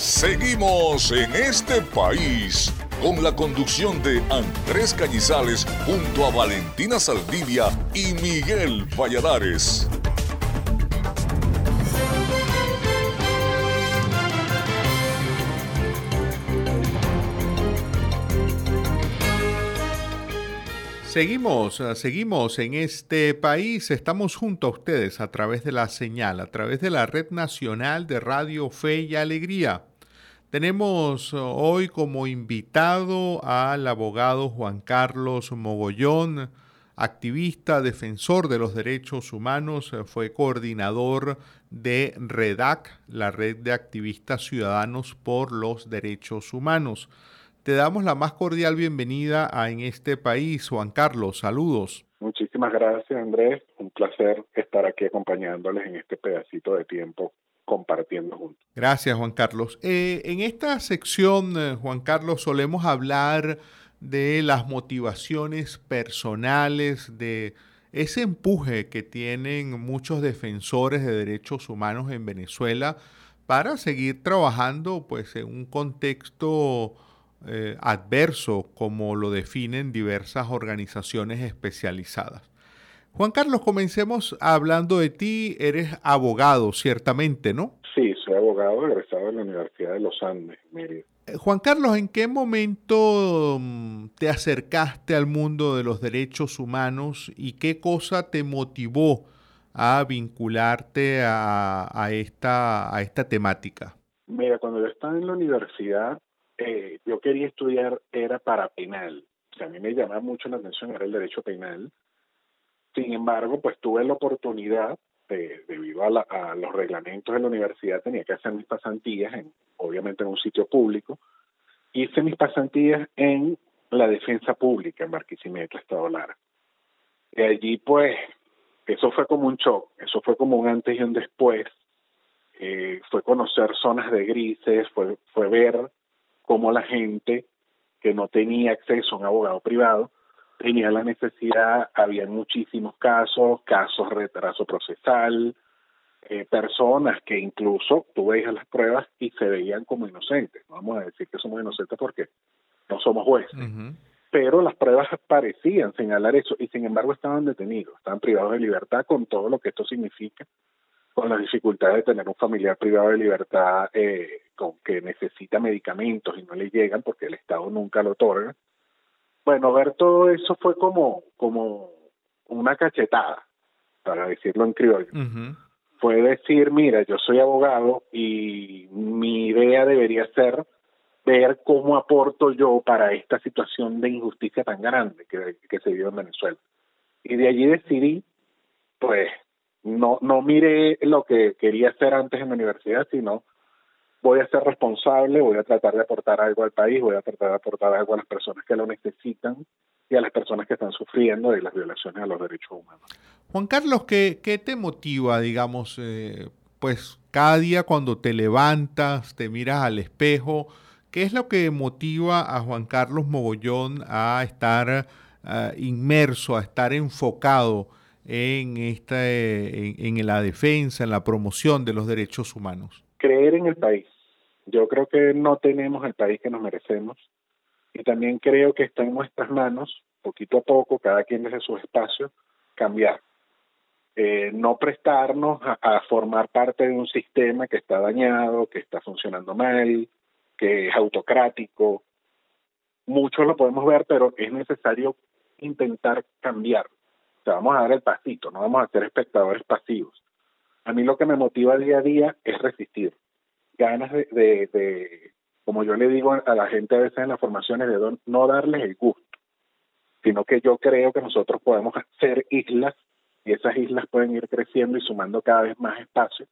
Seguimos en este país con la conducción de Andrés Cañizales junto a Valentina Saldivia y Miguel Valladares. Seguimos, eh, seguimos en este país, estamos junto a ustedes a través de la señal, a través de la Red Nacional de Radio Fe y Alegría. Tenemos eh, hoy como invitado al abogado Juan Carlos Mogollón, activista, defensor de los derechos humanos, eh, fue coordinador de REDAC, la red de activistas ciudadanos por los derechos humanos. Te damos la más cordial bienvenida a En este país, Juan Carlos. Saludos. Muchísimas gracias, Andrés. Un placer estar aquí acompañándoles en este pedacito de tiempo compartiendo juntos. Gracias, Juan Carlos. Eh, en esta sección, eh, Juan Carlos, solemos hablar de las motivaciones personales, de ese empuje que tienen muchos defensores de derechos humanos en Venezuela para seguir trabajando pues, en un contexto eh, adverso, como lo definen diversas organizaciones especializadas. Juan Carlos, comencemos hablando de ti. Eres abogado, ciertamente, ¿no? Sí, soy abogado egresado de la Universidad de los Andes, Mérida. Eh, Juan Carlos, ¿en qué momento mm, te acercaste al mundo de los derechos humanos y qué cosa te motivó a vincularte a, esta, a esta temática? Mira, cuando yo estaba en la universidad, eh, yo quería estudiar era para penal. O sea, a mí me llamaba mucho la atención era el derecho penal. Sin embargo, pues tuve la oportunidad, debido a, los reglamentos de la universidad, tenía que hacer mis pasantías, en, obviamente en un sitio público. Hice mis pasantías en la defensa pública en Barquisimeto, Estado Lara. Y allí, pues, eso fue como un shock, eso fue como un antes y un después. Eh, fue conocer zonas de grises, fue, fue ver cómo la gente que no tenía acceso a un abogado privado tenía la necesidad, había muchísimos casos, casos de retraso procesal, eh, personas que incluso tú veías las pruebas y se veían como inocentes. No vamos a decir que somos inocentes porque no somos jueces. Pero las pruebas parecían señalar eso y sin embargo estaban detenidos, estaban privados de libertad con todo lo que esto significa con la dificultad de tener un familiar privado de libertad eh, con que necesita medicamentos y no le llegan porque el Estado nunca lo otorga. Bueno, ver todo eso fue como, como una cachetada, para decirlo en criollo. Fue decir, mira, yo soy abogado y mi idea debería ser ver cómo aporto yo para esta situación de injusticia tan grande que, que se vive en Venezuela. Y de allí decidí, pues, no, no miré lo que quería hacer antes en la universidad, sino voy a ser responsable, voy a tratar de aportar algo al país, voy a tratar de aportar algo a las personas que lo necesitan y a las personas que están sufriendo de las violaciones a los derechos humanos. Juan Carlos, ¿qué, qué te motiva, digamos, eh, pues cada día cuando te levantas, te miras al espejo, qué es lo que motiva a Juan Carlos Mogollón a estar uh, inmerso, a estar enfocado en, esta, en, la defensa, en la promoción de los derechos humanos? Creer en el país. Yo creo que no tenemos el país que nos merecemos y también creo que está en nuestras manos, poquito a poco, cada quien desde su espacio, cambiar. Eh, no prestarnos a, formar parte de un sistema que está dañado, que está funcionando mal, que es autocrático. Muchos lo podemos ver, pero es necesario intentar cambiar vamos a dar el pasito, no vamos a ser espectadores pasivos. A mí lo que me motiva día a día es resistir. Ganas de, de, como yo le digo a la gente a veces en las formaciones, de no darles el gusto, sino que yo creo que nosotros podemos hacer islas y esas islas pueden ir creciendo y sumando cada vez más espacio.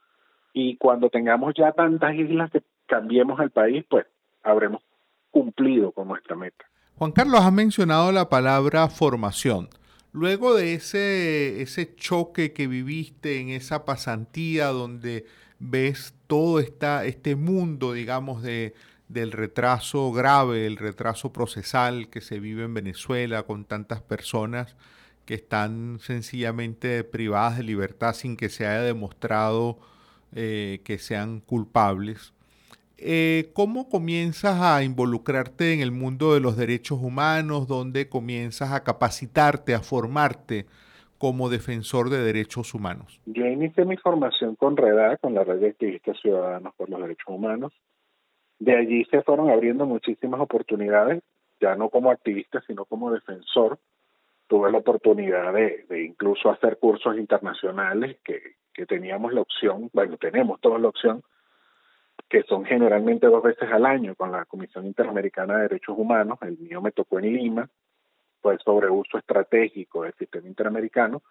Y cuando tengamos ya tantas islas que cambiemos el país, pues habremos cumplido con nuestra meta. Juan Carlos, ha mencionado la palabra formación. Luego de ese, ese choque que viviste en esa pasantía donde ves todo esta, este mundo, digamos, de, del retraso grave, el retraso procesal que se vive en Venezuela con tantas personas que están sencillamente privadas de libertad sin que se haya demostrado eh, que sean culpables. Eh, ¿cómo comienzas a involucrarte en el mundo de los derechos humanos? ¿Dónde comienzas a capacitarte, a formarte como defensor de derechos humanos? Yo inicié mi formación con REDA, con la Red de Activistas Ciudadanos por los Derechos Humanos. De allí se fueron abriendo muchísimas oportunidades, ya no como activista, sino como defensor. Tuve la oportunidad de, de incluso hacer cursos internacionales que, que teníamos la opción, bueno, tenemos toda la opción que son generalmente dos veces al año con la Comisión Interamericana de Derechos Humanos. El mío me tocó en Lima, fue sobre uso estratégico del sistema interamericano.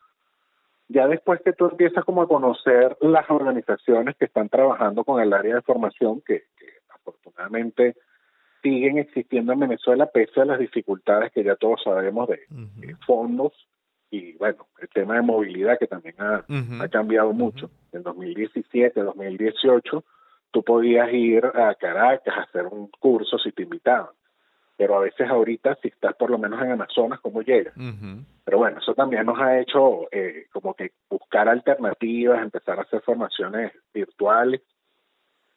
Ya después que tú empiezas como a conocer las organizaciones que están trabajando con el área de formación, que, afortunadamente siguen existiendo en Venezuela pese a las dificultades que ya todos sabemos de, fondos y bueno, el tema de movilidad que también ha, ha cambiado mucho. En 2017, 2018 tú podías ir a Caracas a hacer un curso si te invitaban. Pero a veces ahorita, si estás por lo menos en Amazonas, ¿cómo llegas? Pero bueno, eso también nos ha hecho eh, como que buscar alternativas, empezar a hacer formaciones virtuales.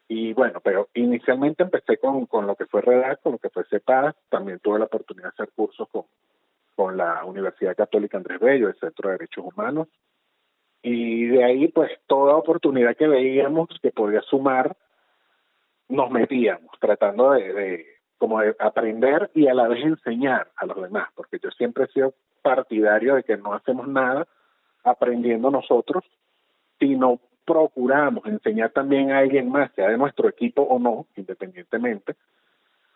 Y bueno, pero inicialmente empecé con, con lo que fue Redact, con lo que fue CEPAD. También tuve la oportunidad de hacer cursos con, con la Universidad Católica Andrés Bello, el Centro de Derechos Humanos. Y de ahí, pues, toda oportunidad que veíamos que podía sumar, nos metíamos, tratando de, como de aprender y a la vez enseñar a los demás, porque yo siempre he sido partidario de que no hacemos nada aprendiendo nosotros, sino procuramos enseñar también a alguien más, sea de nuestro equipo o no, independientemente,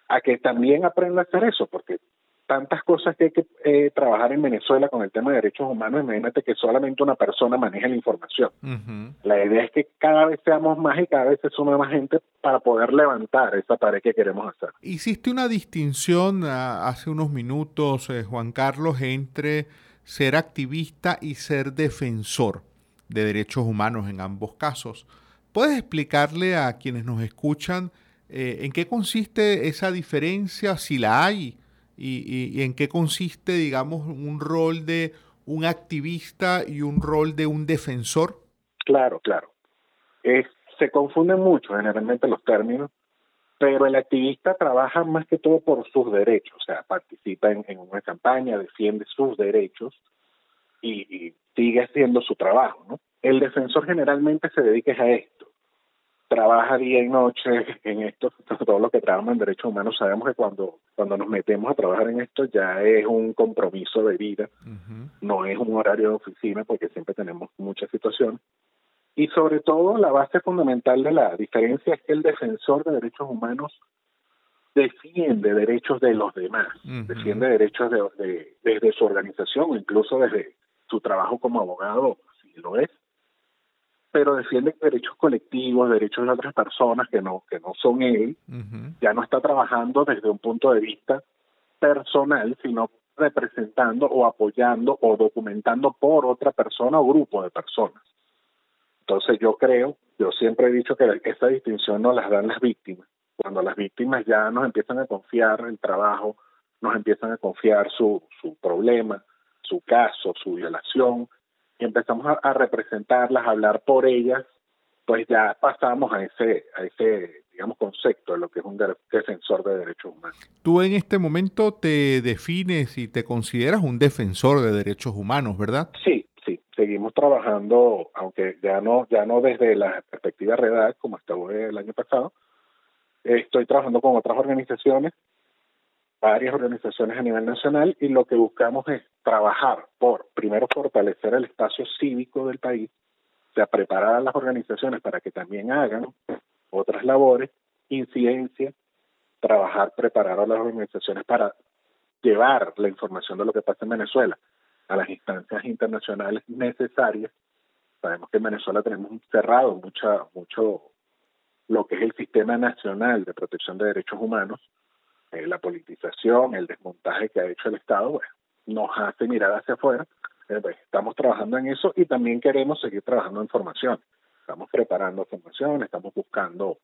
a que también aprenda a hacer eso, porque tantas cosas que hay que eh, trabajar en Venezuela con el tema de derechos humanos, imagínate que solamente una persona maneja la información. La idea es que cada vez seamos más y cada vez se sume más gente para poder levantar esa tarea que queremos hacer. Hiciste una distinción ah, hace unos minutos, eh, Juan Carlos, entre ser activista y ser defensor de derechos humanos en ambos casos. ¿Puedes explicarle a quienes nos escuchan eh, en qué consiste esa diferencia, si la hay? Y, en qué consiste, digamos, un rol de un activista y un rol de un defensor? Claro, claro. se confunden mucho generalmente los términos, pero el activista trabaja más que todo por sus derechos, o sea, participa en, una campaña, defiende sus derechos y, y, sigue haciendo su trabajo, ¿no? El defensor generalmente se dedica a esto, trabaja día y noche en esto, todo lo que trabaja en derechos humanos, sabemos que cuando, cuando nos metemos a trabajar en esto ya es un compromiso de vida, no es un horario de oficina porque siempre tenemos muchas situaciones. Y sobre todo la base fundamental de la diferencia es que el defensor de derechos humanos defiende derechos de los demás, defiende derechos de, desde su organización o incluso desde su trabajo como abogado, si lo es, pero defiende derechos colectivos, derechos de otras personas que no, que no son él, ya no está trabajando desde un punto de vista personal, sino representando o apoyando o documentando por otra persona o grupo de personas. Entonces yo creo, yo siempre he dicho que esa distinción no las dan las víctimas. Cuando las víctimas ya nos empiezan a confiar el trabajo, nos empiezan a confiar su, su problema, su caso, su violación, y empezamos a, representarlas, a hablar por ellas, pues ya pasamos a ese, a ese digamos, concepto de lo que es un defensor de derechos humanos. Tú en este momento te defines y te consideras un defensor de derechos humanos, ¿verdad? Sí, sí. Seguimos trabajando, aunque ya no, ya no desde la perspectiva redacta como estuve el año pasado. Estoy trabajando con otras organizaciones varias organizaciones a nivel nacional y lo que buscamos es trabajar por, primero, fortalecer el espacio cívico del país, o sea, preparar a las organizaciones para que también hagan otras labores, incidencia, trabajar, preparar a las organizaciones para llevar la información de lo que pasa en Venezuela a las instancias internacionales necesarias. Sabemos que en Venezuela tenemos cerrado mucha, mucho lo que es el sistema nacional de protección de derechos humanos, eh, la politización, el desmontaje que ha hecho el Estado, bueno, nos hace mirar hacia afuera. Eh, pues, estamos trabajando en eso y también queremos seguir trabajando en formación. Estamos preparando formación, estamos buscando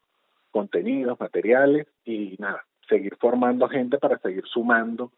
contenidos, materiales y nada, seguir formando gente para seguir sumando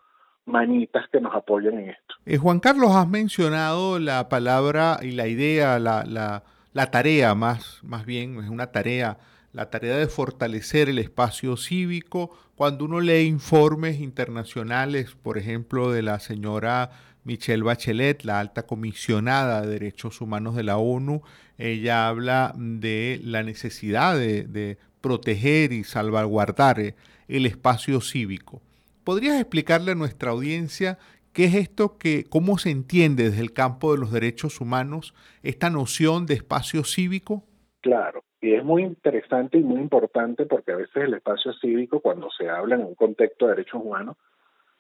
manitas que nos apoyen en esto. Eh, Juan Carlos, has mencionado la palabra y la idea, la, la, la tarea más, más bien, es una tarea la tarea de fortalecer el espacio cívico. Cuando uno lee informes internacionales, por ejemplo, de la señora Michelle Bachelet, la alta comisionada de derechos humanos de la ONU, ella habla de la necesidad de, proteger y salvaguardar eh, el espacio cívico. ¿Podrías explicarle a nuestra audiencia qué es esto que, cómo se entiende desde el campo de los derechos humanos esta noción de espacio cívico? Claro, y es muy interesante y muy importante porque a veces el espacio cívico, cuando se habla en un contexto de derechos humanos,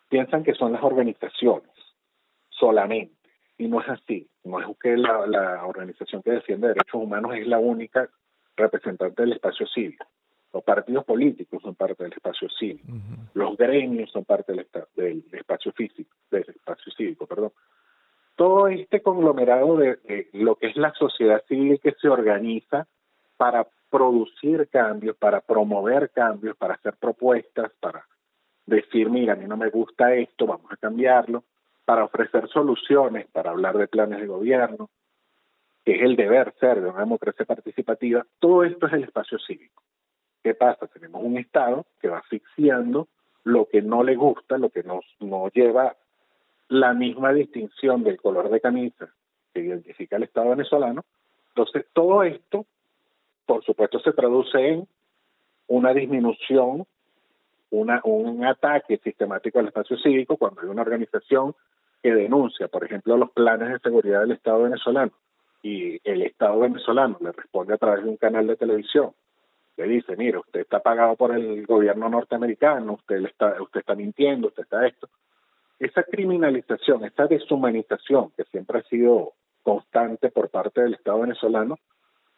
piensan que son las organizaciones solamente. Y no es así. No es que la, organización que defiende derechos humanos es la única representante del espacio cívico. Los partidos políticos son parte del espacio cívico. Los gremios son parte del, del, espacio físico, del espacio cívico, perdón. Todo este conglomerado de lo que es la sociedad civil que se organiza para producir cambios, para promover cambios, para hacer propuestas, para decir, mira, a mí no me gusta esto, vamos a cambiarlo, para ofrecer soluciones, para hablar de planes de gobierno, que es el deber ser de una democracia participativa, todo esto es el espacio cívico. ¿Qué pasa? Tenemos un Estado que va asfixiando lo que no le gusta, lo que nos, no lleva la misma distinción del color de camisa que identifica el Estado venezolano. Entonces, todo esto por supuesto se traduce en una disminución, una, un ataque sistemático al espacio cívico cuando hay una organización que denuncia, por ejemplo, los planes de seguridad del Estado venezolano y el Estado venezolano le responde a través de un canal de televisión, le dice, mire, usted está pagado por el gobierno norteamericano, usted está, usted está mintiendo, usted está esto. Esa criminalización, esa deshumanización que siempre ha sido constante por parte del Estado venezolano,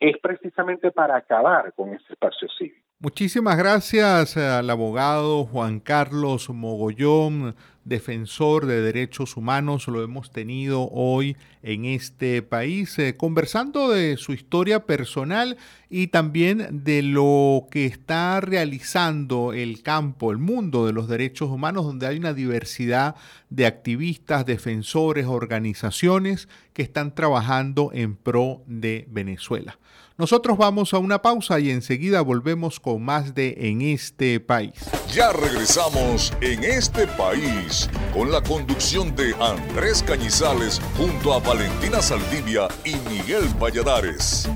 es precisamente para acabar con ese espacio cívico. Muchísimas gracias al abogado Juan Carlos Mogollón, defensor de derechos humanos. Lo hemos tenido hoy en este país, eh, conversando de su historia personal y también de lo que está realizando el campo, el mundo de los derechos humanos, donde hay una diversidad de activistas, defensores, organizaciones que están trabajando en pro de Venezuela. Nosotros vamos a una pausa y enseguida volvemos con más de En este país. Ya regresamos en este país con la conducción de Andrés Cañizales junto a Valentina Saldivia y Miguel Valladares.